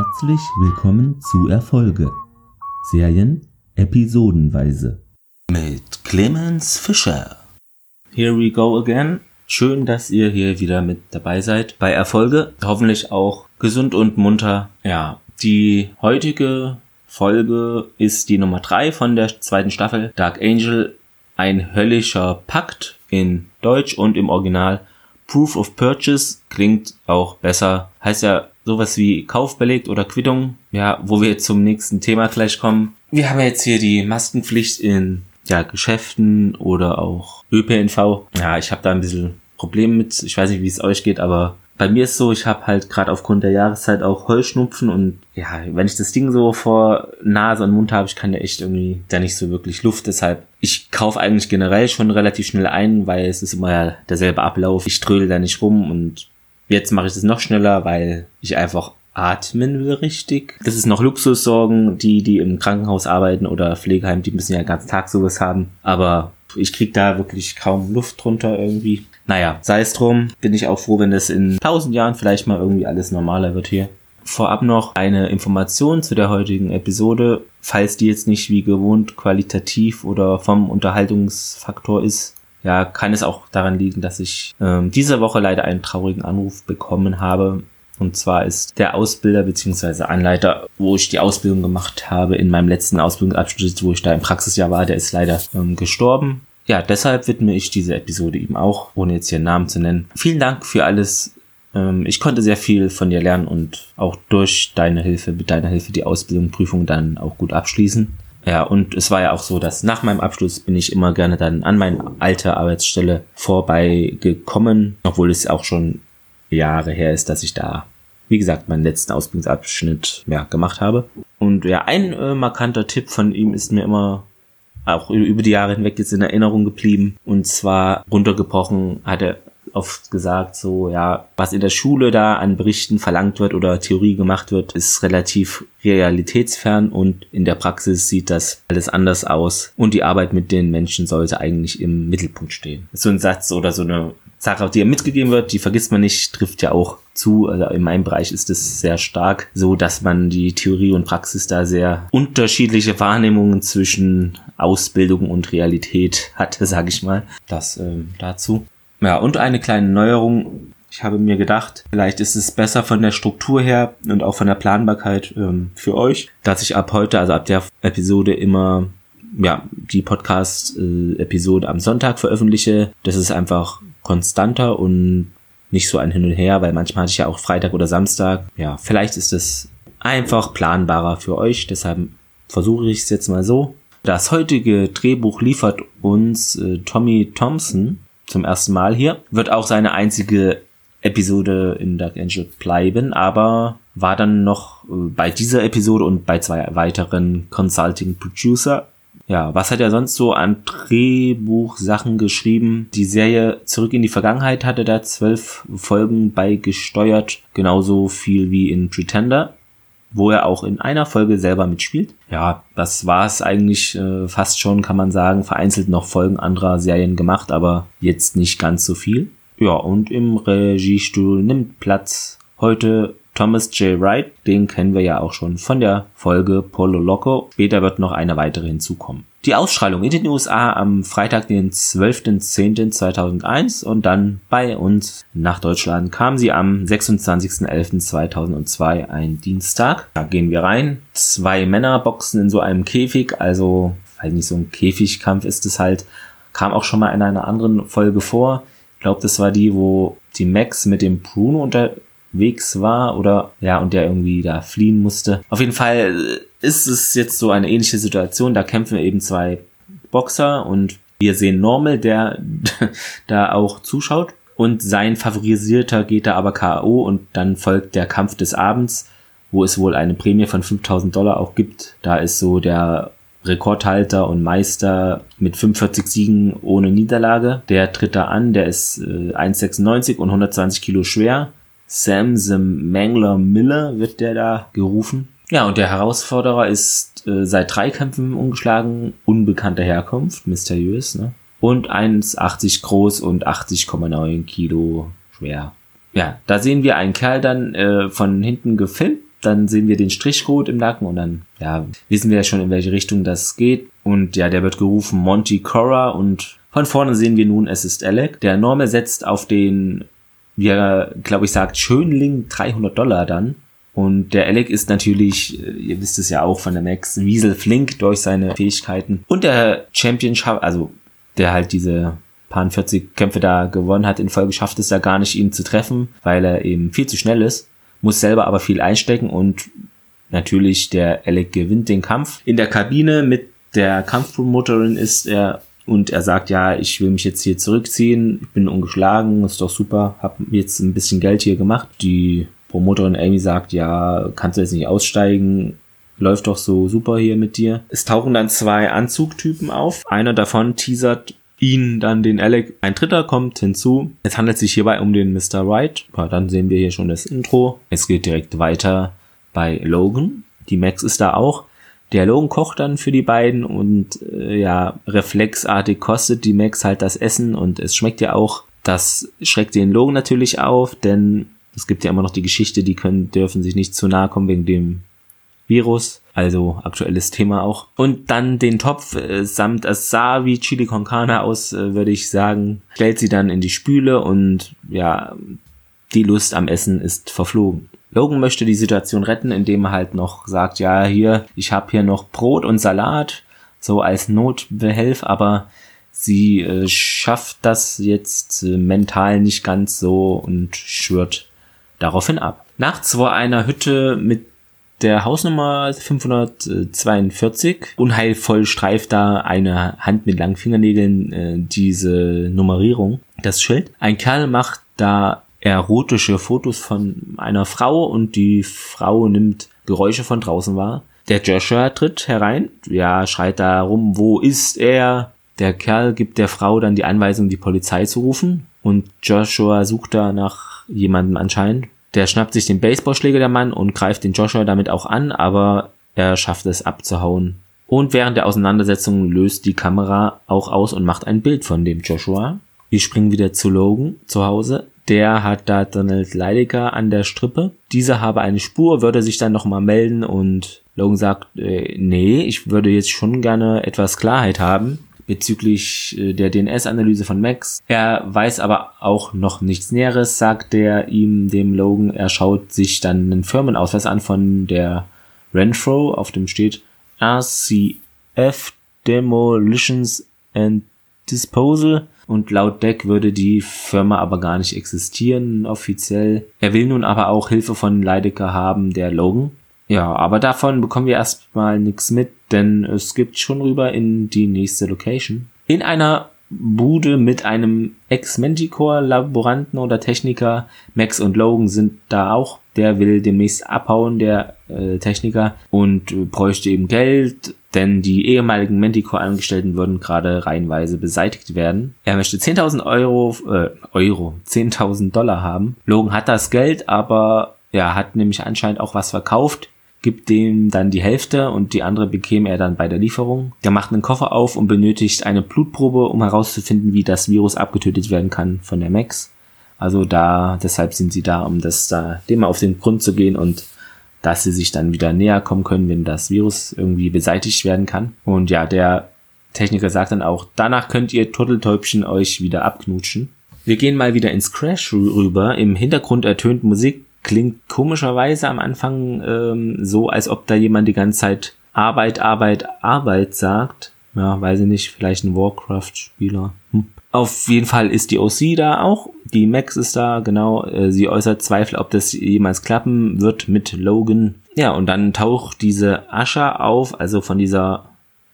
Herzlich willkommen zu Erfolge. Serien episodenweise. Mit Clemens Fischer. Here we go again. Schön, dass ihr hier wieder mit dabei seid bei Erfolge. Hoffentlich auch gesund und munter. Ja, die heutige Folge ist die Nummer drei von der zweiten Staffel. Dark Angel, ein höllischer Pakt in Deutsch und im Original. Proof of Purchase klingt auch besser. Heißt ja sowas wie Kauf belegt oder Quittung. Ja, wo wir zum nächsten Thema gleich kommen. Wir haben jetzt hier die Maskenpflicht in ja, Geschäften oder auch ÖPNV. Ja, ich habe da ein bisschen Probleme mit. Ich weiß nicht, wie es euch geht, aber bei mir ist so, ich habe halt gerade aufgrund der Jahreszeit auch Heuschnupfen und ja, wenn ich das Ding so vor Nase und Mund habe, ich kann ja echt irgendwie da nicht so wirklich Luft. Deshalb, ich kaufe eigentlich generell schon relativ schnell ein, weil es ist immer ja derselbe Ablauf. Ich trödel da nicht rum und jetzt mache ich das noch schneller, weil ich einfach atmen will richtig. Das ist noch Luxussorgen, die, die im Krankenhaus arbeiten oder Pflegeheim, die müssen ja den ganzen Tag sowas haben. Aber ich krieg da wirklich kaum Luft drunter irgendwie. Naja, sei es drum, bin ich auch froh, wenn das in tausend Jahren vielleicht mal irgendwie alles normaler wird hier. Vorab noch eine Information zu der heutigen Episode, falls die jetzt nicht wie gewohnt qualitativ oder vom Unterhaltungsfaktor ist. Ja, kann es auch daran liegen, dass ich ähm, diese Woche leider einen traurigen Anruf bekommen habe. Und zwar ist der Ausbilder bzw. Anleiter, wo ich die Ausbildung gemacht habe, in meinem letzten Ausbildungsabschnitt, wo ich da im Praxisjahr war, der ist leider ähm, gestorben. Ja, deshalb widme ich diese Episode ihm auch, ohne jetzt hier einen Namen zu nennen. Vielen Dank für alles. Ähm, ich konnte sehr viel von dir lernen und auch durch deine Hilfe, mit deiner Hilfe die Ausbildung, Prüfung dann auch gut abschließen. Ja, und es war ja auch so, dass nach meinem Abschluss bin ich immer gerne dann an meine alte Arbeitsstelle vorbeigekommen, obwohl es auch schon Jahre her ist, dass ich da, wie gesagt, meinen letzten Ausbildungsabschnitt ja, gemacht habe. Und ja, ein äh, markanter Tipp von ihm ist mir immer auch über die Jahre hinweg jetzt in Erinnerung geblieben. Und zwar runtergebrochen hat er oft gesagt, so, ja, was in der Schule da an Berichten verlangt wird oder Theorie gemacht wird, ist relativ realitätsfern und in der Praxis sieht das alles anders aus und die Arbeit mit den Menschen sollte eigentlich im Mittelpunkt stehen. So ein Satz oder so eine Sache, die mitgegeben wird, die vergisst man nicht, trifft ja auch zu. Also in meinem Bereich ist es sehr stark so, dass man die Theorie und Praxis da sehr unterschiedliche Wahrnehmungen zwischen Ausbildung und Realität hatte, sage ich mal. Das ähm, dazu. Ja, und eine kleine Neuerung. Ich habe mir gedacht, vielleicht ist es besser von der Struktur her und auch von der Planbarkeit ähm, für euch, dass ich ab heute, also ab der Episode immer ja, die Podcast-Episode am Sonntag veröffentliche. Das ist einfach konstanter und nicht so ein Hin und Her, weil manchmal hatte ich ja auch Freitag oder Samstag. Ja, vielleicht ist es einfach planbarer für euch, deshalb versuche ich es jetzt mal so. Das heutige Drehbuch liefert uns äh, Tommy Thompson zum ersten Mal hier. Wird auch seine einzige Episode in Dark Angel bleiben, aber war dann noch äh, bei dieser Episode und bei zwei weiteren Consulting Producer. Ja, was hat er sonst so an Drehbuchsachen geschrieben? Die Serie Zurück in die Vergangenheit hatte da zwölf Folgen beigesteuert, genauso viel wie in Pretender wo er auch in einer Folge selber mitspielt. Ja, das war es eigentlich äh, fast schon, kann man sagen. Vereinzelt noch Folgen anderer Serien gemacht, aber jetzt nicht ganz so viel. Ja, und im Regiestuhl nimmt Platz heute Thomas J. Wright. Den kennen wir ja auch schon von der Folge Polo Loco. Später wird noch eine weitere hinzukommen die Ausstrahlung in den USA am Freitag, den 12.10.2001 und dann bei uns nach Deutschland kam sie am 26.11.2002, ein Dienstag. Da gehen wir rein. Zwei Männer boxen in so einem Käfig, also weil nicht so ein Käfigkampf ist es halt. Kam auch schon mal in einer anderen Folge vor. Ich glaube, das war die, wo die Max mit dem Bruno unterwegs war oder ja, und der irgendwie da fliehen musste. Auf jeden Fall ist es jetzt so eine ähnliche Situation. Da kämpfen eben zwei Boxer und wir sehen Normal, der da auch zuschaut. Und sein favorisierter geht da aber K.O. und dann folgt der Kampf des Abends, wo es wohl eine Prämie von 5000 Dollar auch gibt. Da ist so der Rekordhalter und Meister mit 45 Siegen ohne Niederlage. Der tritt da an, der ist äh, 1,96 und 120 Kilo schwer. Sam the Mangler Miller wird der da gerufen. Ja, und der Herausforderer ist äh, seit drei Kämpfen ungeschlagen, unbekannter Herkunft, mysteriös, ne? Und 1,80 groß und 80,9 Kilo schwer. Ja, da sehen wir einen Kerl dann äh, von hinten gefilmt, dann sehen wir den Strichcode im Nacken und dann, ja, wissen wir ja schon, in welche Richtung das geht. Und ja, der wird gerufen Monty Cora und von vorne sehen wir nun, es ist Alec. Der Normal setzt auf den, wie er, glaube ich, sagt, Schönling 300 Dollar dann. Und der Alec ist natürlich, äh, ihr wisst es ja auch von der Max, Wiesel flink durch seine Fähigkeiten. Und der Championship, also der halt diese paar 40 Kämpfe da gewonnen hat in Folge, schafft es ja gar nicht, ihn zu treffen, weil er eben viel zu schnell ist, muss selber aber viel einstecken und natürlich der Alec gewinnt den Kampf. In der Kabine mit der Kampfpromoterin ist er und er sagt, ja, ich will mich jetzt hier zurückziehen, ich bin ungeschlagen, ist doch super, hab jetzt ein bisschen Geld hier gemacht. Die Promoterin Amy sagt, ja, kannst du jetzt nicht aussteigen, läuft doch so super hier mit dir. Es tauchen dann zwei Anzugtypen auf. Einer davon teasert ihn dann den Alec. Ein dritter kommt hinzu. Es handelt sich hierbei um den Mr. Wright. Ja, dann sehen wir hier schon das Intro. Es geht direkt weiter bei Logan. Die Max ist da auch. Der Logan kocht dann für die beiden und äh, ja, reflexartig kostet die Max halt das Essen und es schmeckt ja auch. Das schreckt den Logan natürlich auf, denn es gibt ja immer noch die Geschichte, die können, dürfen sich nicht zu nahe kommen wegen dem Virus. Also aktuelles Thema auch. Und dann den Topf äh, samt Asabi Chili con Carne aus, äh, würde ich sagen, stellt sie dann in die Spüle und ja, die Lust am Essen ist verflogen. Logan möchte die Situation retten, indem er halt noch sagt, ja, hier, ich habe hier noch Brot und Salat, so als Notbehelf, aber sie äh, schafft das jetzt äh, mental nicht ganz so und schwört daraufhin ab. Nachts vor einer Hütte mit der Hausnummer 542 unheilvoll streift da eine Hand mit langen Fingernägeln äh, diese Nummerierung, das Schild. Ein Kerl macht da erotische Fotos von einer Frau und die Frau nimmt Geräusche von draußen wahr. Der Joshua tritt herein, ja, schreit da rum, wo ist er? Der Kerl gibt der Frau dann die Anweisung, die Polizei zu rufen und Joshua sucht da nach jemandem anscheinend. Der schnappt sich den Baseballschläger der Mann und greift den Joshua damit auch an, aber er schafft es abzuhauen. Und während der Auseinandersetzung löst die Kamera auch aus und macht ein Bild von dem Joshua. Wir springen wieder zu Logan zu Hause der hat da Donald Leidecker an der Strippe. Dieser habe eine Spur, würde sich dann nochmal melden und Logan sagt, äh, nee, ich würde jetzt schon gerne etwas Klarheit haben bezüglich äh, der DNS-Analyse von Max. Er weiß aber auch noch nichts Näheres, sagt er ihm, dem Logan. Er schaut sich dann einen Firmenausweis an von der Renfro, auf dem steht RCF Demolitions and Disposal und laut Deck würde die Firma aber gar nicht existieren offiziell. Er will nun aber auch Hilfe von Leidecker haben, der Logan. Ja, aber davon bekommen wir erstmal nichts mit, denn es gibt schon rüber in die nächste Location. In einer Bude mit einem Ex-Manticore-Laboranten oder Techniker. Max und Logan sind da auch. Der will demnächst abhauen, der äh, Techniker, und äh, bräuchte eben Geld denn die ehemaligen Manticore-Angestellten würden gerade reihenweise beseitigt werden. Er möchte 10.000 Euro, äh, Euro, 10.000 Dollar haben. Logan hat das Geld, aber er hat nämlich anscheinend auch was verkauft, gibt dem dann die Hälfte und die andere bekäme er dann bei der Lieferung. Der macht einen Koffer auf und benötigt eine Blutprobe, um herauszufinden, wie das Virus abgetötet werden kann von der Max. Also da, deshalb sind sie da, um das da, dem auf den Grund zu gehen und dass sie sich dann wieder näher kommen können, wenn das Virus irgendwie beseitigt werden kann. Und ja, der Techniker sagt dann auch, danach könnt ihr Turteltäubchen euch wieder abknutschen. Wir gehen mal wieder ins Crash rüber. Im Hintergrund ertönt Musik, klingt komischerweise am Anfang ähm, so, als ob da jemand die ganze Zeit Arbeit, Arbeit, Arbeit sagt. Ja, weiß ich nicht, vielleicht ein Warcraft-Spieler. Auf jeden Fall ist die OC da auch. Die Max ist da, genau. Äh, sie äußert Zweifel, ob das jemals klappen wird mit Logan. Ja, und dann taucht diese Ascha auf, also von dieser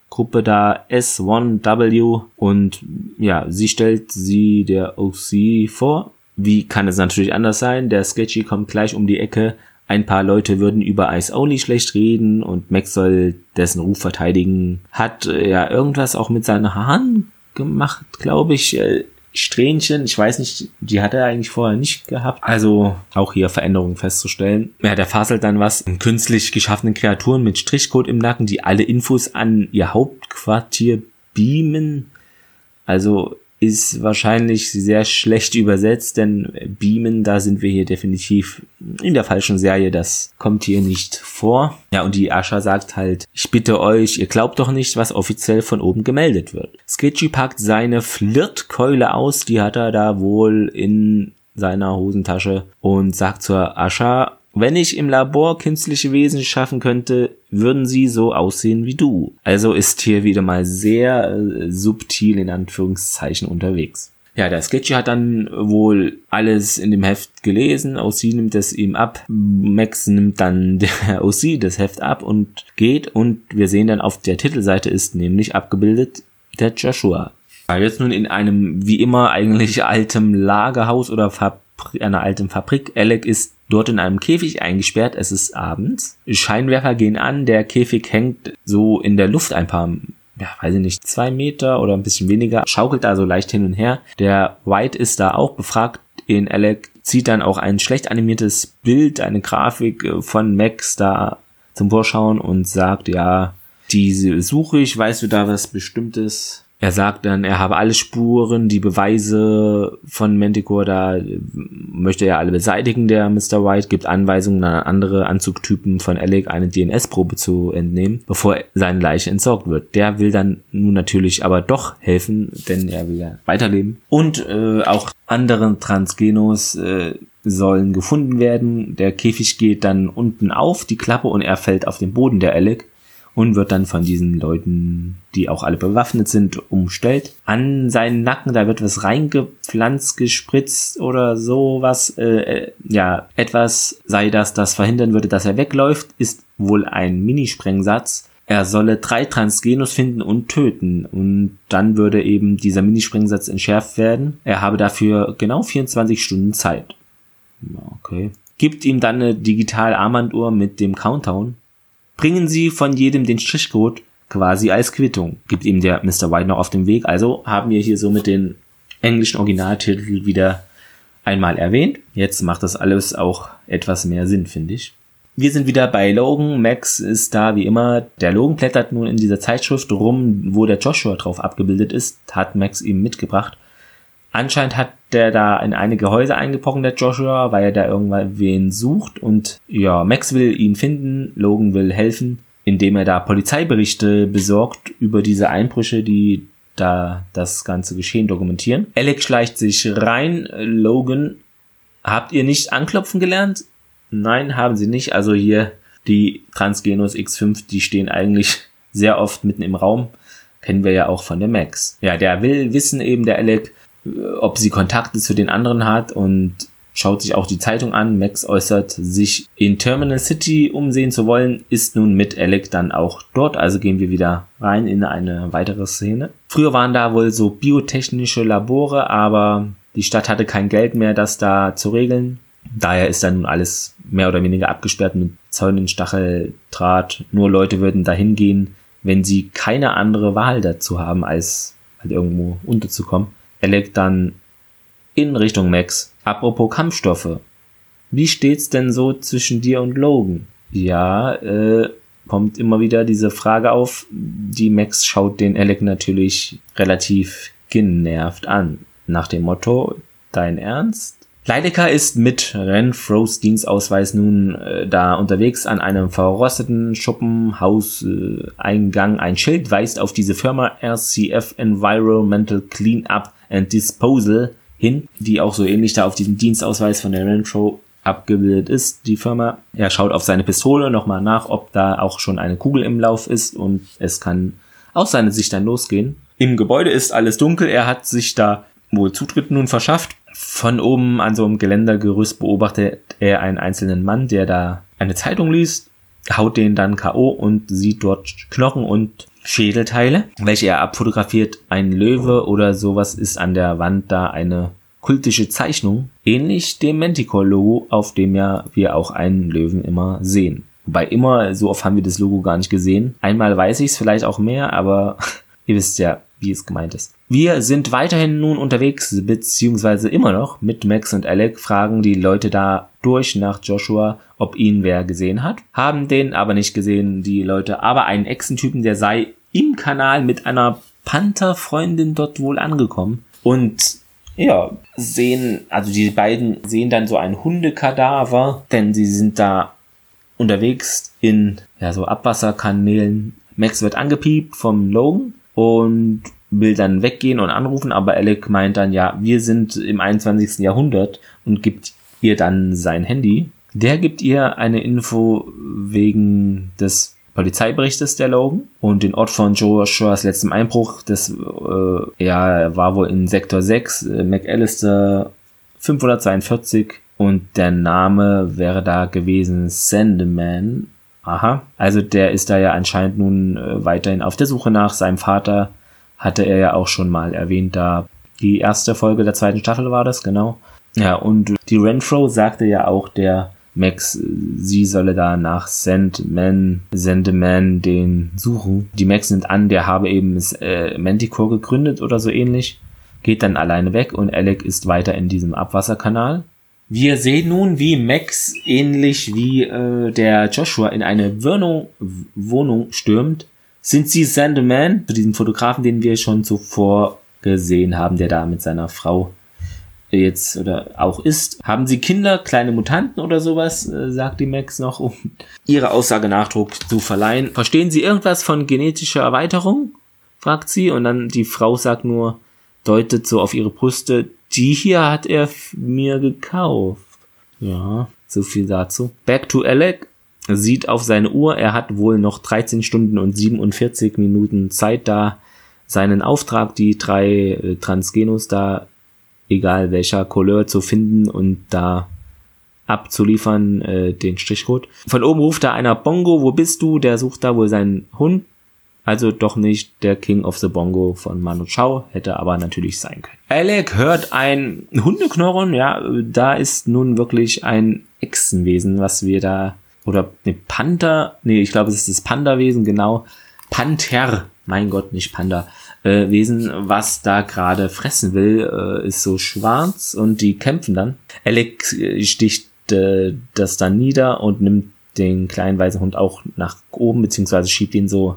Gruppe da S1W und ja, sie stellt sie der OC vor. Wie kann es natürlich anders sein? Der Sketchy kommt gleich um die Ecke. Ein paar Leute würden über Ice Only schlecht reden und Max soll dessen Ruf verteidigen. Hat äh, ja irgendwas auch mit seinen Haaren gemacht, glaube ich. Äh, Strähnchen, ich weiß nicht, die hat er eigentlich vorher nicht gehabt. Also auch hier Veränderungen festzustellen. Ja, der faselt dann was künstlich geschaffenen Kreaturen mit Strichcode im Nacken, die alle Infos an ihr Hauptquartier beamen. Also ist wahrscheinlich sehr schlecht übersetzt, denn Beamen, da sind wir hier definitiv in der falschen Serie, das kommt hier nicht vor. Ja, und die Ascha sagt halt, ich bitte euch, ihr glaubt doch nicht, was offiziell von oben gemeldet wird. Sketchy packt seine Flirtkeule aus, die hat er da wohl in seiner Hosentasche und sagt zur Ascha, wenn ich im Labor künstliche Wesen schaffen könnte, würden sie so aussehen wie du. Also ist hier wieder mal sehr äh, subtil in Anführungszeichen unterwegs. Ja, der Sketchy hat dann wohl alles in dem Heft gelesen. OC nimmt es ihm ab. Max nimmt dann der OC das Heft ab und geht. Und wir sehen dann auf der Titelseite ist nämlich abgebildet der Joshua. Weil jetzt nun in einem wie immer eigentlich altem Lagerhaus oder Fabri einer alten Fabrik. Alec ist dort in einem Käfig eingesperrt. Es ist abends. Scheinwerfer gehen an. Der Käfig hängt so in der Luft ein paar, ja, weiß ich nicht, zwei Meter oder ein bisschen weniger. Schaukelt da so leicht hin und her. Der White ist da auch befragt. In Alec zieht dann auch ein schlecht animiertes Bild, eine Grafik äh, von Max da zum Vorschauen und sagt, ja, diese suche ich, weißt du da was Bestimmtes? Er sagt dann, er habe alle Spuren, die Beweise von Manticore, da möchte er alle beseitigen, der Mr. White, gibt Anweisungen an andere Anzugtypen von Alec eine DNS-Probe zu entnehmen, bevor seine Leiche entsorgt wird. Der will dann nun natürlich aber doch helfen, denn er will ja weiterleben. Und äh, auch anderen Transgenos äh, sollen gefunden werden. Der Käfig geht dann unten auf, die Klappe, und er fällt auf den Boden der Alec und wird dann von diesen Leuten, die auch alle bewaffnet sind, umstellt. An seinen Nacken, da wird was reingepflanzt, gespritzt oder sowas. Äh, äh, ja, etwas sei das, das verhindern würde, dass er wegläuft, ist wohl ein Minisprengsatz. Er solle drei Transgenos finden und töten. Und dann würde eben dieser Minisprengsatz entschärft werden. Er habe dafür genau 24 Stunden Zeit. Okay. Gibt ihm dann eine digital Armbanduhr mit dem Countdown bringen Sie von jedem den Strichcode quasi als Quittung. Gibt ihm der Mr. White noch auf dem Weg. Also haben wir hier somit den englischen Originaltitel wieder einmal erwähnt. Jetzt macht das alles auch etwas mehr Sinn, finde ich. Wir sind wieder bei Logan. Max ist da wie immer. Der Logan blättert nun in dieser Zeitschrift rum, wo der Joshua drauf abgebildet ist. Hat Max ihm mitgebracht. Anscheinend hat der da in einige Häuser eingebrochen, der Joshua, weil er da irgendwann wen sucht. Und ja, Max will ihn finden, Logan will helfen, indem er da Polizeiberichte besorgt über diese Einbrüche, die da das ganze Geschehen dokumentieren. Alex schleicht sich rein. Logan, habt ihr nicht anklopfen gelernt? Nein, haben sie nicht. Also hier die Transgenos X5, die stehen eigentlich sehr oft mitten im Raum. Kennen wir ja auch von der Max. Ja, der will wissen eben, der Alec, ob sie Kontakte zu den anderen hat und schaut sich auch die Zeitung an. Max äußert, sich in Terminal City umsehen zu wollen, ist nun mit Alec dann auch dort. Also gehen wir wieder rein in eine weitere Szene. Früher waren da wohl so biotechnische Labore, aber die Stadt hatte kein Geld mehr, das da zu regeln. Daher ist dann nun alles mehr oder weniger abgesperrt mit Zäunen, Stacheldraht. Nur Leute würden dahin gehen, wenn sie keine andere Wahl dazu haben, als halt irgendwo unterzukommen. Alec dann in Richtung Max. Apropos Kampfstoffe. Wie steht's denn so zwischen dir und Logan? Ja, äh, kommt immer wieder diese Frage auf. Die Max schaut den Alec natürlich relativ genervt an. Nach dem Motto, dein Ernst? Leidecker ist mit Renfros Dienstausweis nun äh, da unterwegs an einem verrosteten Schuppenhauseingang. Ein Schild weist auf diese Firma RCF Environmental Cleanup and Disposal hin, die auch so ähnlich da auf diesem Dienstausweis von der Renfro abgebildet ist, die Firma. Er schaut auf seine Pistole nochmal nach, ob da auch schon eine Kugel im Lauf ist und es kann aus seiner Sicht dann losgehen. Im Gebäude ist alles dunkel, er hat sich da wohl Zutritt nun verschafft von oben an so einem Geländergerüst beobachtet er einen einzelnen Mann, der da eine Zeitung liest, haut den dann K.O. und sieht dort Knochen und Schädelteile, welche er abfotografiert. Ein Löwe oder sowas ist an der Wand da eine kultische Zeichnung, ähnlich dem Manticore-Logo, auf dem ja wir auch einen Löwen immer sehen. Wobei immer, so oft haben wir das Logo gar nicht gesehen. Einmal weiß ich es, vielleicht auch mehr, aber ihr wisst ja, wie es gemeint ist. Wir sind weiterhin nun unterwegs, beziehungsweise immer noch mit Max und Alec, fragen die Leute da durch nach Joshua, ob ihn wer gesehen hat. Haben den aber nicht gesehen, die Leute, aber einen Echsentypen, der sei im Kanal mit einer Pantherfreundin dort wohl angekommen. und ja, sehen, also die beiden sehen dann so ein Hundekadaver, denn sie sind da unterwegs in ja, so Abwasserkanälen. Max wird angepiept vom Logan und will dann weggehen und anrufen, aber Alec meint dann, ja, wir sind im 21. Jahrhundert und gibt ihr dann sein Handy. Der gibt ihr eine Info wegen des Polizeiberichtes der Logan und den Ort von Joshuas letztem Einbruch. Das äh, ja, war wohl in Sektor 6, äh, McAllister 542 und der Name wäre da gewesen Sandman. Aha, also der ist da ja anscheinend nun äh, weiterhin auf der Suche nach seinem Vater. Hatte er ja auch schon mal erwähnt, da die erste Folge der zweiten Staffel war das, genau. Ja, und die Renfro sagte ja auch, der Max, sie solle da nach Sandman, Sandman den suchen. Die Max nimmt an, der habe eben äh, Manticore gegründet oder so ähnlich, geht dann alleine weg und Alec ist weiter in diesem Abwasserkanal. Wir sehen nun, wie Max ähnlich wie äh, der Joshua in eine Wohnung, Wohnung stürmt. Sind sie Sandman, zu diesem Fotografen, den wir schon zuvor gesehen haben, der da mit seiner Frau jetzt oder auch ist. Haben Sie Kinder, kleine Mutanten oder sowas, äh, sagt die Max noch, um ihre Aussage Nachdruck zu verleihen. Verstehen Sie irgendwas von genetischer Erweiterung? fragt sie und dann die Frau sagt nur, deutet so auf ihre Brüste, die hier hat er mir gekauft. Ja, so viel dazu. Back to Alec sieht auf seine Uhr, er hat wohl noch 13 Stunden und 47 Minuten Zeit da, seinen Auftrag, die drei äh, Transgenos da egal welcher Couleur zu finden und da abzuliefern, äh, den Strichcode. Von oben ruft da einer Bongo, wo bist du? Der sucht da wohl seinen Hund. Also doch nicht der King of the Bongo von Manu Chao, hätte aber natürlich sein können. Alec hört ein Hundeknorren, ja, da ist nun wirklich ein Echsenwesen, was wir da, oder ne Panther, nee, ich glaube es ist das Panda-Wesen, genau. Panther, mein Gott, nicht Panda äh, Wesen, was da gerade fressen will, äh, ist so schwarz und die kämpfen dann. Alec äh, sticht äh, das dann nieder und nimmt den kleinen weißen Hund auch nach oben, beziehungsweise schiebt ihn so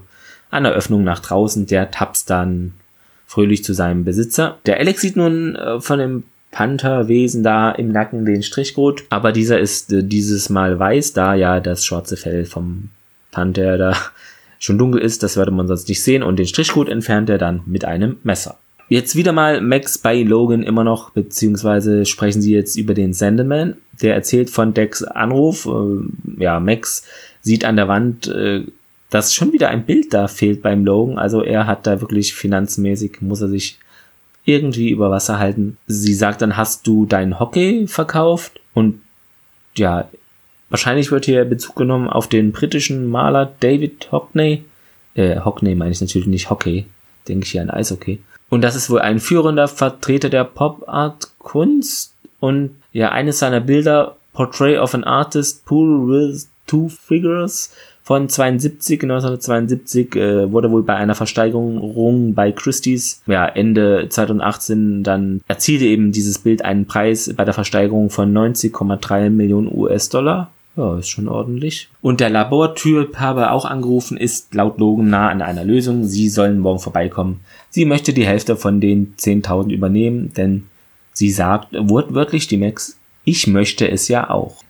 an der Öffnung nach draußen. Der tapst dann fröhlich zu seinem Besitzer. Der Alex sieht nun äh, von dem Pantherwesen da im Nacken den Strichcode, aber dieser ist äh, dieses Mal weiß, da ja das schwarze Fell vom Panther da schon dunkel ist, das würde man sonst nicht sehen und den Strichcode entfernt er dann mit einem Messer. Jetzt wieder mal Max bei Logan immer noch, beziehungsweise sprechen sie jetzt über den Sandman. Der erzählt von Decks Anruf. Äh, ja, Max sieht an der Wand, äh, dass schon wieder ein Bild da fehlt beim Logan. Also er hat da wirklich finanzmäßig, muss er sich irgendwie über Wasser halten. Sie sagt dann, hast du dein Hockey verkauft? Und ja, Wahrscheinlich wird hier Bezug genommen auf den britischen Maler David Hockney. Äh, Hockney meine ich natürlich nicht Hockey. Denke ich hier an Eishockey. Und das ist wohl ein führender Vertreter der Pop-Art-Kunst. Und ja, eines seiner Bilder, Portrait of an Artist, Pool with Two Figures, von 72, 1972 äh, wurde wohl bei einer Versteigerung bei Christie's ja, Ende 2018 dann erzielte eben dieses Bild einen Preis bei der Versteigerung von 90,3 Millionen US-Dollar. Ja, ist schon ordentlich. Und der Labortyp habe auch angerufen, ist laut Logan nah an einer Lösung. Sie sollen morgen vorbeikommen. Sie möchte die Hälfte von den 10.000 übernehmen, denn sie sagt wortwörtlich die Max, ich möchte es ja auch.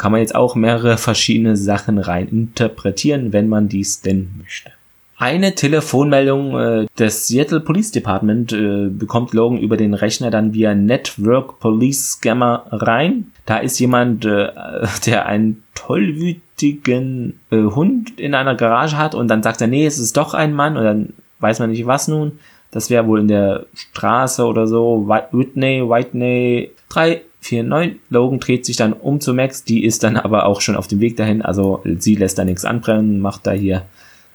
Kann man jetzt auch mehrere verschiedene Sachen rein interpretieren, wenn man dies denn möchte. Eine Telefonmeldung äh, des Seattle Police Department äh, bekommt Logan über den Rechner dann via Network Police Scammer rein. Da ist jemand, äh, der einen tollwütigen äh, Hund in einer Garage hat und dann sagt er, nee, es ist doch ein Mann und dann weiß man nicht was nun. Das wäre wohl in der Straße oder so. Whitney, Whitney, 349. Logan dreht sich dann um zu Max, die ist dann aber auch schon auf dem Weg dahin. Also sie lässt da nichts anbrennen, macht da hier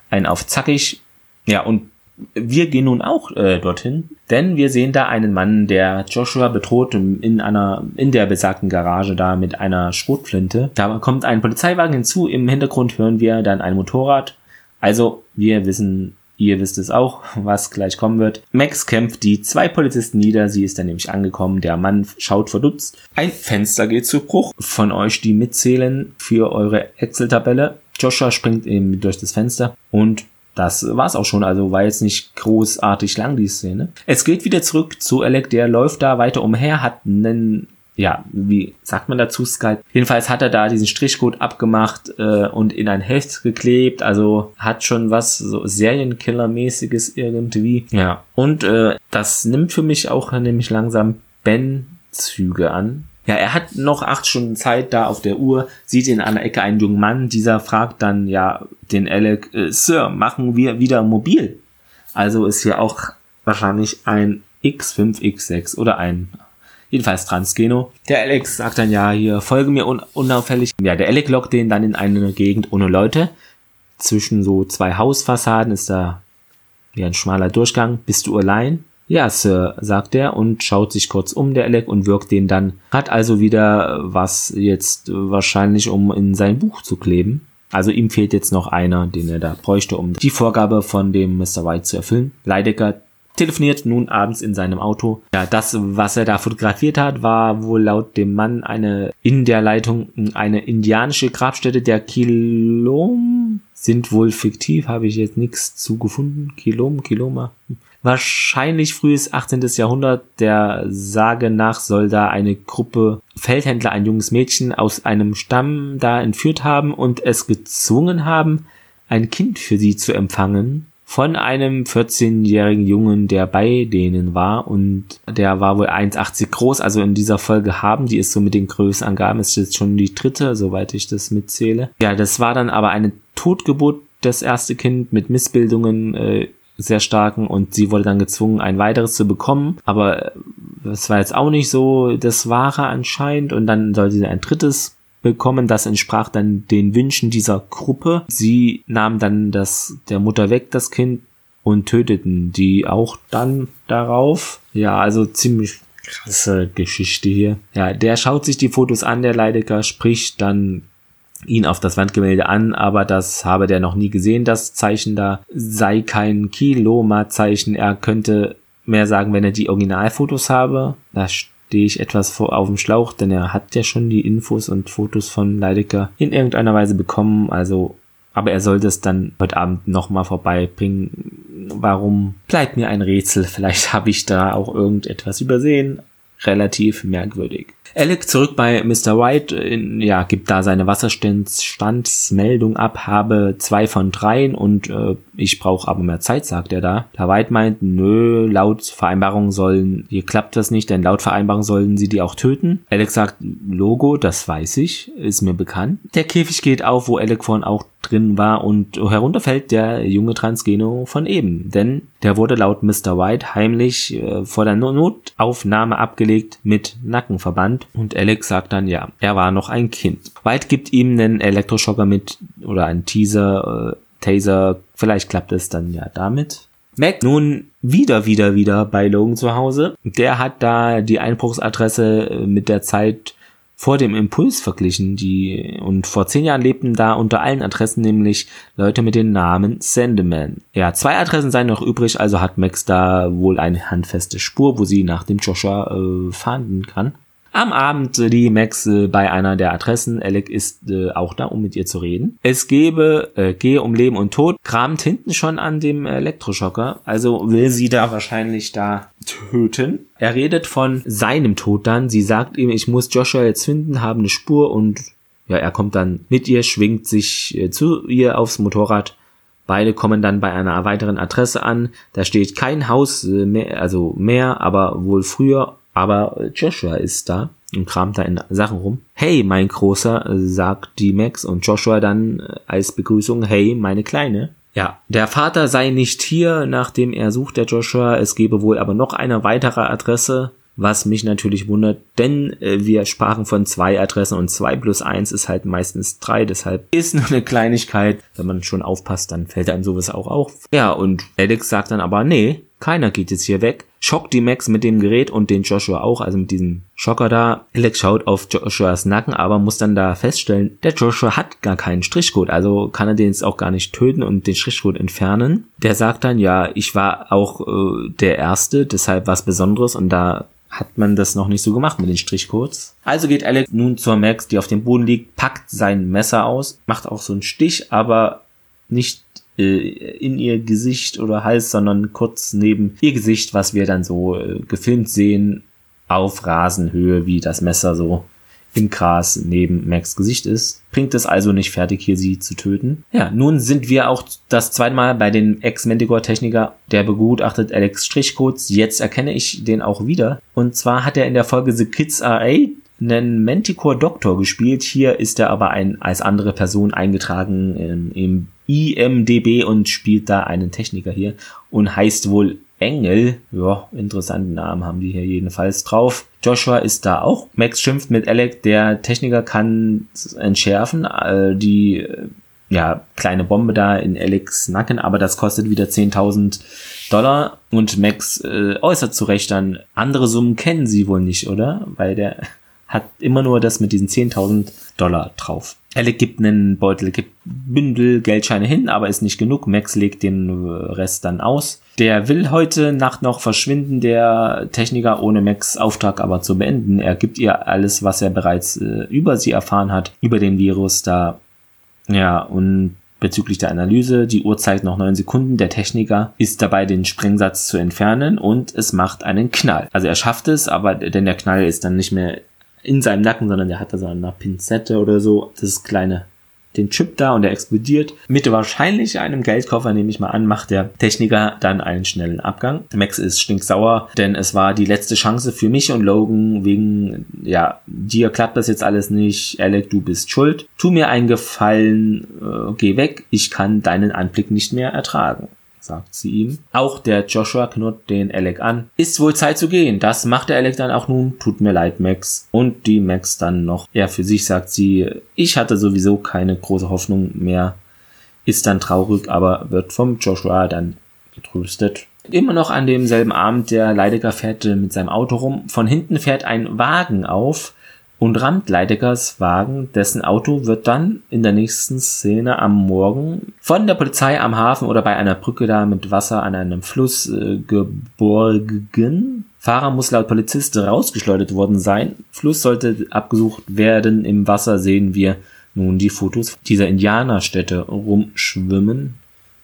einen auf zackig. Ja, und wir gehen nun auch äh, dorthin, denn wir sehen da einen Mann, der Joshua bedroht in einer in der besagten Garage da mit einer Schrotflinte. Da kommt ein Polizeiwagen hinzu. Im Hintergrund hören wir dann ein Motorrad. Also wir wissen, ihr wisst es auch, was gleich kommen wird. Max kämpft die zwei Polizisten nieder. Sie ist dann nämlich angekommen. Der Mann schaut verdutzt. Ein Fenster geht zu Bruch. Von euch, die mitzählen für eure Excel-Tabelle. Joshua springt eben durch das Fenster und das war's auch schon. Also war jetzt nicht großartig lang, die Szene. Es geht wieder zurück zu Alec, der läuft da weiter umher, hat einen ja, wie sagt man dazu, Skype? Jedenfalls hat er da diesen Strichcode abgemacht äh, und in ein Heft geklebt. Also hat schon was so Serienkiller-mäßiges irgendwie. Ja. Und äh, das nimmt für mich auch nämlich langsam Ben-Züge an. Ja, er hat noch acht Stunden Zeit da auf der Uhr, sieht in einer Ecke einen jungen Mann. Dieser fragt dann ja den Alec, äh, Sir, machen wir wieder mobil? Also ist hier auch wahrscheinlich ein X5, X6 oder ein jedenfalls Transgeno. Der Alex sagt dann ja hier, folge mir un unauffällig. Ja, der Alec lockt den dann in eine Gegend ohne Leute. Zwischen so zwei Hausfassaden ist da wie ein schmaler Durchgang. Bist du allein? Ja, Sir, sagt er und schaut sich kurz um, der Alec, und wirkt den dann. Hat also wieder was jetzt wahrscheinlich, um in sein Buch zu kleben. Also ihm fehlt jetzt noch einer, den er da bräuchte, um die Vorgabe von dem Mr. White zu erfüllen. Leidecker telefoniert nun abends in seinem Auto. Ja, das, was er da fotografiert hat, war wohl laut dem Mann eine in der Leitung eine indianische Grabstätte der Kilom sind wohl fiktiv, habe ich jetzt nichts zu gefunden. Kilom, Kiloma. Wahrscheinlich frühes 18. Jahrhundert. Der Sage nach soll da eine Gruppe Feldhändler ein junges Mädchen aus einem Stamm da entführt haben und es gezwungen haben, ein Kind für sie zu empfangen von einem 14-jährigen Jungen, der bei denen war und der war wohl 1,80 groß. Also in dieser Folge haben die ist so mit den Größenangaben, ist jetzt schon die dritte, soweit ich das mitzähle. Ja, das war dann aber eine Totgeburt, das erste Kind mit Missbildungen, äh, sehr starken und sie wurde dann gezwungen, ein weiteres zu bekommen. Aber das war jetzt auch nicht so das Wahre anscheinend und dann sollte sie ein drittes bekommen. Das entsprach dann den Wünschen dieser Gruppe. Sie nahmen dann das der Mutter weg, das Kind, und töteten die auch dann darauf. Ja, also ziemlich krasse Geschichte hier. Ja, der schaut sich die Fotos an, der Leidecker, spricht dann ihn auf das Wandgemälde an, aber das habe der noch nie gesehen, das Zeichen da sei kein Kiloma-Zeichen. Er könnte mehr sagen, wenn er die Originalfotos habe. Da stehe ich etwas vor, auf dem Schlauch, denn er hat ja schon die Infos und Fotos von Leidecker in irgendeiner Weise bekommen, also, aber er sollte es dann heute Abend nochmal vorbeibringen. Warum bleibt mir ein Rätsel? Vielleicht habe ich da auch irgendetwas übersehen. Relativ merkwürdig. Alec zurück bei Mr. White, in, ja, gibt da seine Wasserstandsmeldung ab, habe zwei von dreien und äh, ich brauche aber mehr Zeit, sagt er da. Der White meint, nö, laut Vereinbarung sollen, hier klappt das nicht, denn laut Vereinbarung sollen sie die auch töten. Alec sagt, Logo, das weiß ich, ist mir bekannt. Der Käfig geht auf, wo Alec vorhin auch drin war und herunterfällt der junge Transgeno von eben, denn der wurde laut Mr. White heimlich äh, vor der Notaufnahme abgelegt mit Nackenverband und Alex sagt dann ja, er war noch ein Kind. White gibt ihm einen Elektroschocker mit oder einen Teaser, äh, Taser, vielleicht klappt es dann ja damit. Mac nun wieder, wieder, wieder bei Logan zu Hause. Der hat da die Einbruchsadresse äh, mit der Zeit vor dem Impuls verglichen, die und vor zehn Jahren lebten da unter allen Adressen nämlich Leute mit dem Namen Sandeman. Ja, zwei Adressen seien noch übrig, also hat Max da wohl eine handfeste Spur, wo sie nach dem Joshua äh, fahnden kann. Am Abend äh, die Max äh, bei einer der Adressen. Alec ist äh, auch da, um mit ihr zu reden. Es gebe, äh, gehe um Leben und Tod, kramt hinten schon an dem Elektroschocker. Also will sie da wahrscheinlich da töten. Er redet von seinem Tod dann. Sie sagt ihm, ich muss Joshua jetzt finden, habe eine Spur und ja, er kommt dann mit ihr, schwingt sich äh, zu ihr aufs Motorrad. Beide kommen dann bei einer weiteren Adresse an. Da steht kein Haus äh, mehr, also mehr, aber wohl früher aber Joshua ist da und kramt da in Sachen rum. Hey, mein Großer, sagt die Max und Joshua dann äh, als Begrüßung, hey, meine Kleine. Ja, der Vater sei nicht hier, nachdem er sucht, der Joshua. Es gebe wohl aber noch eine weitere Adresse, was mich natürlich wundert, denn äh, wir sprachen von zwei Adressen und zwei plus eins ist halt meistens drei, deshalb ist nur eine Kleinigkeit. Wenn man schon aufpasst, dann fällt einem sowas auch auf. Ja, und Alex sagt dann aber, nee, keiner geht jetzt hier weg. Schockt die Max mit dem Gerät und den Joshua auch, also mit diesem Schocker da. Alex schaut auf Joshuas Nacken, aber muss dann da feststellen, der Joshua hat gar keinen Strichcode, also kann er den jetzt auch gar nicht töten und den Strichcode entfernen. Der sagt dann, ja, ich war auch äh, der Erste, deshalb was Besonderes und da hat man das noch nicht so gemacht mit den Strichcodes. Also geht Alex nun zur Max, die auf dem Boden liegt, packt sein Messer aus, macht auch so einen Stich, aber nicht äh, in ihr Gesicht oder Hals, sondern kurz neben ihr Gesicht, was wir dann so äh, gefilmt sehen, auf Rasenhöhe, wie das Messer so im Gras neben Max Gesicht ist. Bringt es also nicht fertig, hier sie zu töten. Ja, nun sind wir auch das zweite Mal bei dem Ex-Manticore-Techniker, der begutachtet Alex Strichcodes. Jetzt erkenne ich den auch wieder. Und zwar hat er in der Folge The Kids Are Eight einen Manticore Doktor gespielt. Hier ist er aber ein, als andere Person eingetragen im, im IMDB und spielt da einen Techniker hier und heißt wohl Engel. Ja, interessanten Namen haben die hier jedenfalls drauf. Joshua ist da auch. Max schimpft mit Alec. Der Techniker kann entschärfen. Äh, die äh, ja, kleine Bombe da in Alex Nacken, aber das kostet wieder 10.000 Dollar und Max äh, äußert zu Recht dann, andere Summen kennen sie wohl nicht, oder? Weil der hat immer nur das mit diesen 10.000 Dollar drauf. Alec gibt einen Beutel, gibt Bündel Geldscheine hin, aber ist nicht genug. Max legt den Rest dann aus. Der will heute Nacht noch verschwinden, der Techniker, ohne Max Auftrag aber zu beenden. Er gibt ihr alles, was er bereits äh, über sie erfahren hat, über den Virus da. Ja, und bezüglich der Analyse. Die Uhr zeigt noch neun Sekunden. Der Techniker ist dabei, den Sprengsatz zu entfernen und es macht einen Knall. Also er schafft es, aber denn der Knall ist dann nicht mehr in seinem Nacken, sondern der hat da so eine Pinzette oder so, das kleine, den Chip da und der explodiert. Mit wahrscheinlich einem Geldkoffer, nehme ich mal an, macht der Techniker dann einen schnellen Abgang. Max ist stinksauer, denn es war die letzte Chance für mich und Logan wegen, ja, dir klappt das jetzt alles nicht. Alec, du bist schuld. Tu mir einen Gefallen, äh, geh weg. Ich kann deinen Anblick nicht mehr ertragen sagt sie ihm. Auch der Joshua knurrt den Alec an. Ist wohl Zeit zu gehen. Das macht der Alec dann auch nun. Tut mir leid, Max. Und die Max dann noch. Er für sich sagt sie, ich hatte sowieso keine große Hoffnung mehr. Ist dann traurig, aber wird vom Joshua dann getröstet. Immer noch an demselben Abend, der Leidecker fährt mit seinem Auto rum. Von hinten fährt ein Wagen auf und rammt Leideckers Wagen, dessen Auto wird dann in der nächsten Szene am Morgen von der Polizei am Hafen oder bei einer Brücke da mit Wasser an einem Fluss äh, geborgen. Fahrer muss laut Polizist rausgeschleudert worden sein. Fluss sollte abgesucht werden. Im Wasser sehen wir nun die Fotos dieser Indianerstädte rumschwimmen,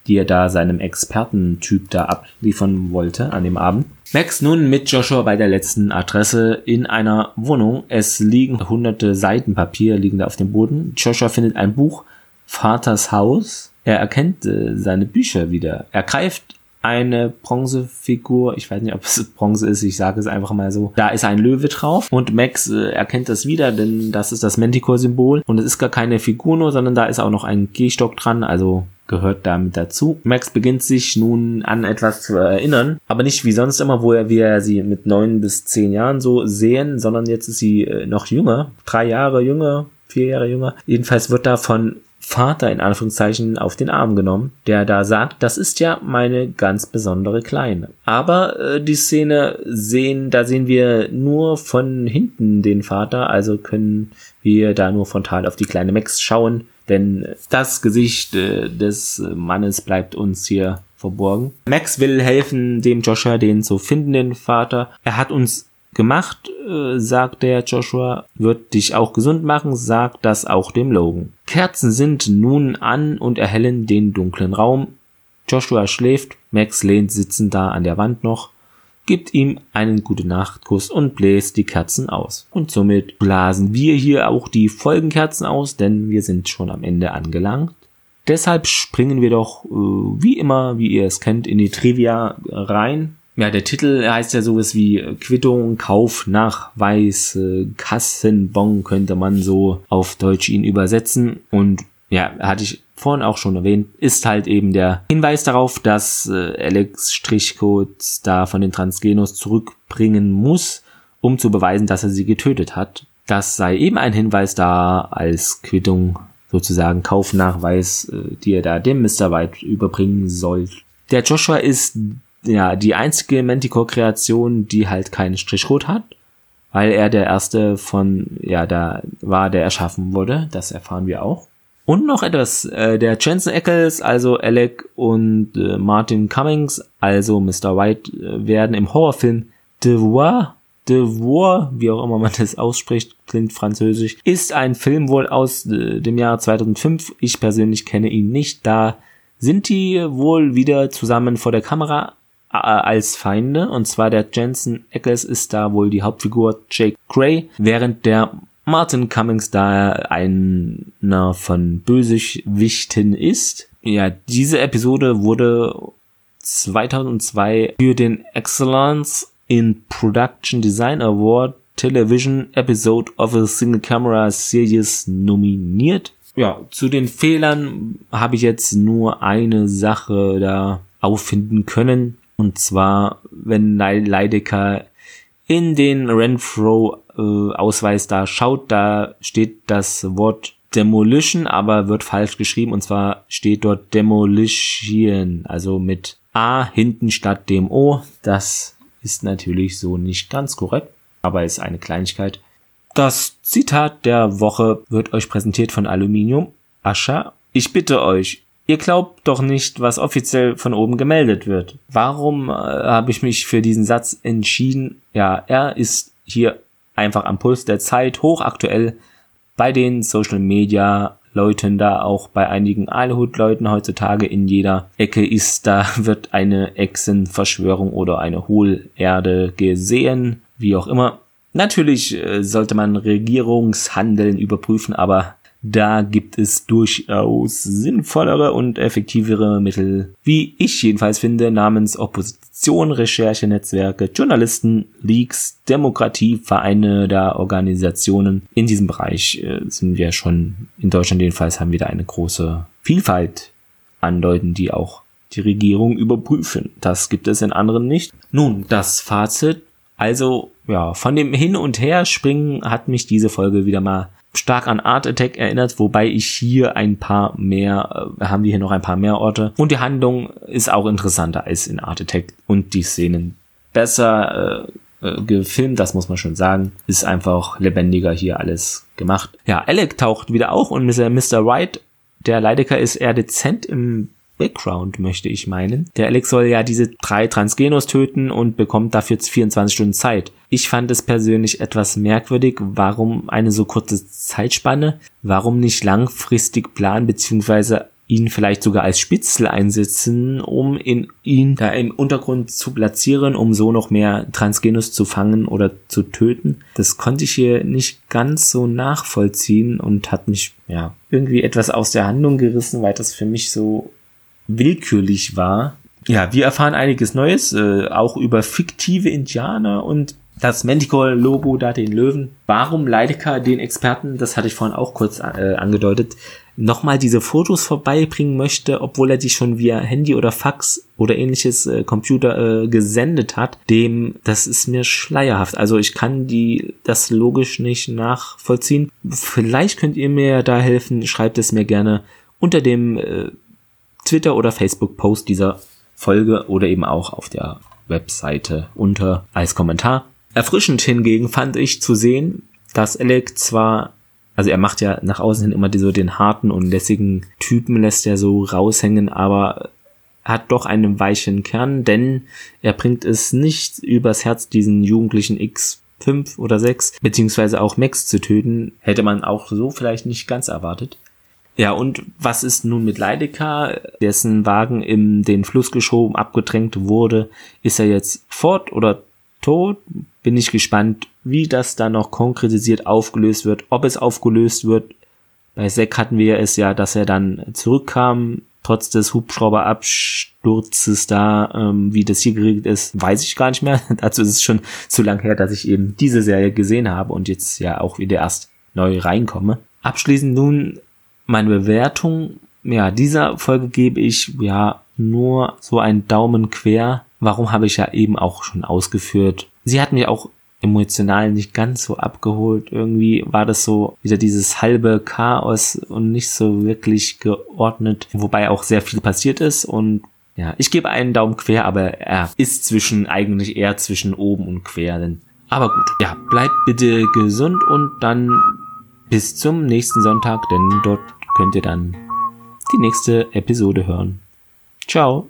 die er da seinem Expertentyp da abliefern wollte an dem Abend. Max nun mit Joshua bei der letzten Adresse in einer Wohnung. Es liegen hunderte Seiten Papier liegen da auf dem Boden. Joshua findet ein Buch, Vaters Haus. Er erkennt äh, seine Bücher wieder. Er greift eine Bronzefigur, ich weiß nicht, ob es Bronze ist, ich sage es einfach mal so. Da ist ein Löwe drauf und Max äh, erkennt das wieder, denn das ist das Manticore-Symbol und es ist gar keine Figur nur, sondern da ist auch noch ein Gehstock dran, also gehört damit dazu. Max beginnt sich nun an etwas zu erinnern, aber nicht wie sonst immer, wo er wir sie mit neun bis zehn Jahren so sehen, sondern jetzt ist sie äh, noch jünger, drei Jahre jünger, vier Jahre jünger. Jedenfalls wird da von Vater in Anführungszeichen auf den Arm genommen, der da sagt, das ist ja meine ganz besondere Kleine. Aber äh, die Szene sehen, da sehen wir nur von hinten den Vater, also können wir da nur frontal auf die kleine Max schauen, denn das Gesicht äh, des Mannes bleibt uns hier verborgen. Max will helfen, dem Joshua den zu finden, den Vater. Er hat uns gemacht, äh, sagt der Joshua, wird dich auch gesund machen, sagt das auch dem Logan. Kerzen sind nun an und erhellen den dunklen Raum. Joshua schläft, Max lehnt sitzend da an der Wand noch, gibt ihm einen gute Nachtkuss und bläst die Kerzen aus. Und somit blasen wir hier auch die Folgenkerzen aus, denn wir sind schon am Ende angelangt. Deshalb springen wir doch, äh, wie immer, wie ihr es kennt, in die Trivia rein. Ja, der Titel heißt ja sowas wie Quittung, Kauf, Nachweis, äh, Kassenbon könnte man so auf Deutsch ihn übersetzen. Und ja, hatte ich vorhin auch schon erwähnt, ist halt eben der Hinweis darauf, dass äh, Alex Strichcodes da von den Transgenos zurückbringen muss, um zu beweisen, dass er sie getötet hat. Das sei eben ein Hinweis da als Quittung, sozusagen Kaufnachweis, äh, die er da dem Mr. White überbringen soll. Der Joshua ist ja die einzige Manticore-Kreation, die halt keinen Strichcode hat, weil er der erste von, ja, da war, der erschaffen wurde. Das erfahren wir auch. Und noch etwas, äh, der Jensen Eccles, also Alec und äh, Martin Cummings, also Mr. White, äh, werden im Horrorfilm Devoir, Devoir, wie auch immer man das ausspricht, klingt französisch, ist ein Film wohl aus äh, dem Jahr 2005. Ich persönlich kenne ihn nicht, da sind die wohl wieder zusammen vor der Kamera äh, als Feinde. Und zwar der Jensen Ackles ist da wohl die Hauptfigur Jake Gray, während der Martin Cummings da einer von Bösewichten ist. Ja, diese Episode wurde 2002 für den Excellence in Production Design Award Television Episode of a Single Camera Series nominiert. Ja, zu den Fehlern habe ich jetzt nur eine Sache da auffinden können. Und zwar, wenn Leidecker in den Renfro-Ausweis äh, da schaut, da steht das Wort Demolition, aber wird falsch geschrieben. Und zwar steht dort Demolition, also mit A hinten statt dem O. Das ist natürlich so nicht ganz korrekt, aber ist eine Kleinigkeit. Das Zitat der Woche wird euch präsentiert von Aluminium. Ascha, ich bitte euch, ihr glaubt doch nicht, was offiziell von oben gemeldet wird. Warum äh, habe ich mich für diesen Satz entschieden? Ja, er ist hier einfach am Puls der Zeit, hochaktuell bei den Social Media Leuten da, auch bei einigen Aluhut-Leuten heutzutage in jeder Ecke ist, da wird eine Echsenverschwörung oder eine Hohlerde gesehen, wie auch immer. Natürlich äh, sollte man Regierungshandeln überprüfen, aber da gibt es durchaus sinnvollere und effektivere Mittel, wie ich jedenfalls finde, namens Opposition, Recherchenetzwerke, Journalisten, Leaks, Demokratie, Vereine der Organisationen. In diesem Bereich äh, sind wir schon, in Deutschland jedenfalls haben wir da eine große Vielfalt an Leuten, die auch die Regierung überprüfen. Das gibt es in anderen nicht. Nun, das Fazit. Also, ja, von dem Hin und Her springen hat mich diese Folge wieder mal stark an Art Attack erinnert, wobei ich hier ein paar mehr, äh, haben wir hier noch ein paar mehr Orte. Und die Handlung ist auch interessanter als in Art Attack und die Szenen besser äh, äh, gefilmt, das muss man schon sagen. Ist einfach lebendiger hier alles gemacht. Ja, Alec taucht wieder auf und Mr. Wright, der Leidecker, ist eher dezent im Background, möchte ich meinen. Der Alex soll ja diese drei Transgenos töten und bekommt dafür 24 Stunden Zeit. Ich fand es persönlich etwas merkwürdig, warum eine so kurze Zeitspanne, warum nicht langfristig planen beziehungsweise ihn vielleicht sogar als Spitzel einsetzen, um in ihn da im Untergrund zu platzieren, um so noch mehr Transgenus zu fangen oder zu töten. Das konnte ich hier nicht ganz so nachvollziehen und hat mich ja irgendwie etwas aus der Handlung gerissen, weil das für mich so willkürlich war. Ja, wir erfahren einiges Neues, äh, auch über fiktive Indianer und das Manticore-Logo da, den Löwen. Warum Leidecker den Experten, das hatte ich vorhin auch kurz äh, angedeutet, nochmal diese Fotos vorbeibringen möchte, obwohl er die schon via Handy oder Fax oder ähnliches äh, Computer äh, gesendet hat, dem, das ist mir schleierhaft. Also ich kann die, das logisch nicht nachvollziehen. Vielleicht könnt ihr mir da helfen, schreibt es mir gerne unter dem äh, Twitter- oder Facebook-Post dieser Folge oder eben auch auf der Webseite unter als Kommentar. Erfrischend hingegen fand ich zu sehen, dass Alec zwar, also er macht ja nach außen hin immer so den harten und lässigen Typen, lässt er so raushängen, aber hat doch einen weichen Kern, denn er bringt es nicht übers Herz, diesen jugendlichen X 5 oder 6, beziehungsweise auch Max zu töten, hätte man auch so vielleicht nicht ganz erwartet. Ja, und was ist nun mit Leidecker, dessen Wagen in den Fluss geschoben, abgedrängt wurde? Ist er jetzt fort oder tot? Bin ich gespannt, wie das dann noch konkretisiert aufgelöst wird, ob es aufgelöst wird. Bei Zack hatten wir es ja, dass er dann zurückkam, trotz des Hubschrauberabsturzes da, ähm, wie das hier geregelt ist, weiß ich gar nicht mehr. Dazu ist es schon zu lang her, dass ich eben diese Serie gesehen habe und jetzt ja auch wieder erst neu reinkomme. Abschließend nun meine Bewertung, ja, dieser Folge gebe ich ja nur so einen Daumen quer. Warum habe ich ja eben auch schon ausgeführt. Sie hat mich auch emotional nicht ganz so abgeholt. Irgendwie war das so wieder dieses halbe Chaos und nicht so wirklich geordnet, wobei auch sehr viel passiert ist und ja, ich gebe einen Daumen quer, aber er ist zwischen eigentlich eher zwischen oben und quer. Denn, aber gut, ja, bleibt bitte gesund und dann bis zum nächsten Sonntag, denn dort könnt ihr dann die nächste Episode hören. Ciao.